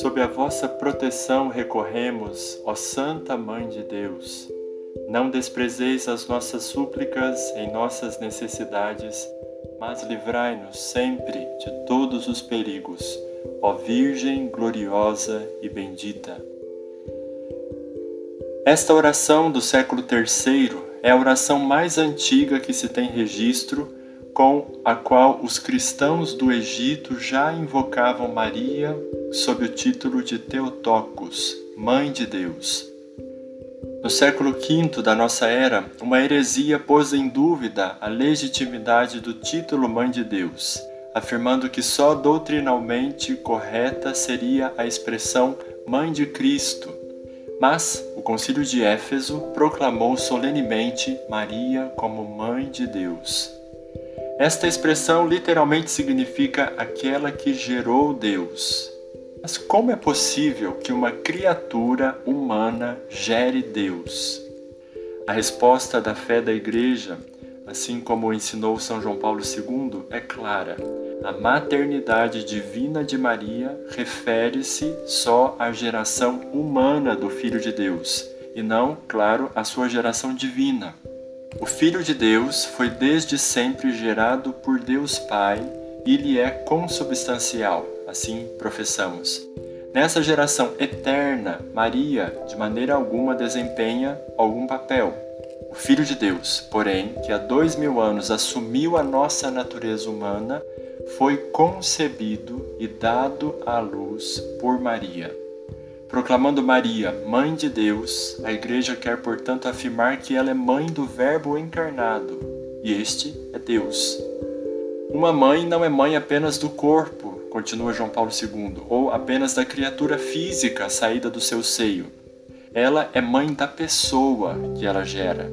Sob a vossa proteção recorremos, ó Santa Mãe de Deus. Não desprezeis as nossas súplicas em nossas necessidades, mas livrai-nos sempre de todos os perigos, ó Virgem gloriosa e bendita. Esta oração do século III é a oração mais antiga que se tem registro, com a qual os cristãos do Egito já invocavam Maria sob o título de Teotocos, Mãe de Deus. No século V da nossa era, uma heresia pôs em dúvida a legitimidade do título Mãe de Deus, afirmando que só doutrinalmente correta seria a expressão Mãe de Cristo mas o Concílio de Éfeso proclamou solenemente Maria como Mãe de Deus. Esta expressão literalmente significa aquela que gerou Deus. Mas como é possível que uma criatura humana gere Deus? A resposta da fé da Igreja, assim como ensinou São João Paulo II, é clara a maternidade divina de Maria refere-se só à geração humana do Filho de Deus, e não, claro, à sua geração divina. O Filho de Deus foi desde sempre gerado por Deus Pai e lhe é consubstancial, assim professamos. Nessa geração eterna, Maria de maneira alguma desempenha algum papel. O Filho de Deus, porém, que há dois mil anos assumiu a nossa natureza humana, foi concebido e dado à luz por Maria. Proclamando Maria, Mãe de Deus, a Igreja quer, portanto, afirmar que ela é mãe do Verbo encarnado, e este é Deus. Uma mãe não é mãe apenas do corpo, continua João Paulo II, ou apenas da criatura física saída do seu seio. Ela é mãe da pessoa que ela gera.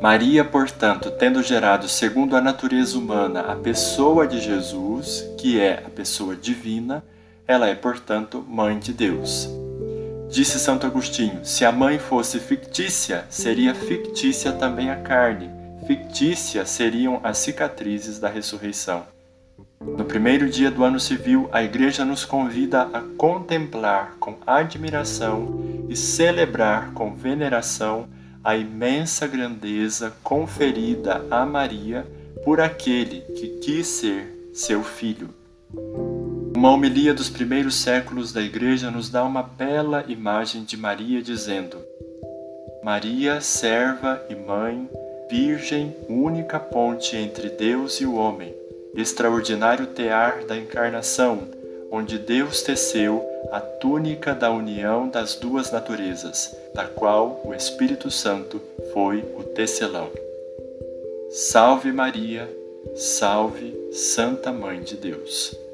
Maria, portanto, tendo gerado segundo a natureza humana a pessoa de Jesus, que é a pessoa divina, ela é, portanto, mãe de Deus. Disse Santo Agostinho: se a mãe fosse fictícia, seria fictícia também a carne, fictícia seriam as cicatrizes da ressurreição. No primeiro dia do ano civil, a Igreja nos convida a contemplar com admiração e celebrar com veneração a imensa grandeza conferida a Maria por aquele que quis ser seu filho. Uma homilia dos primeiros séculos da Igreja nos dá uma bela imagem de Maria dizendo: Maria, serva e mãe, Virgem, única ponte entre Deus e o homem, extraordinário tear da encarnação, onde Deus teceu a túnica da união das duas naturezas, da qual o Espírito Santo foi o tecelão. Salve Maria, salve Santa Mãe de Deus.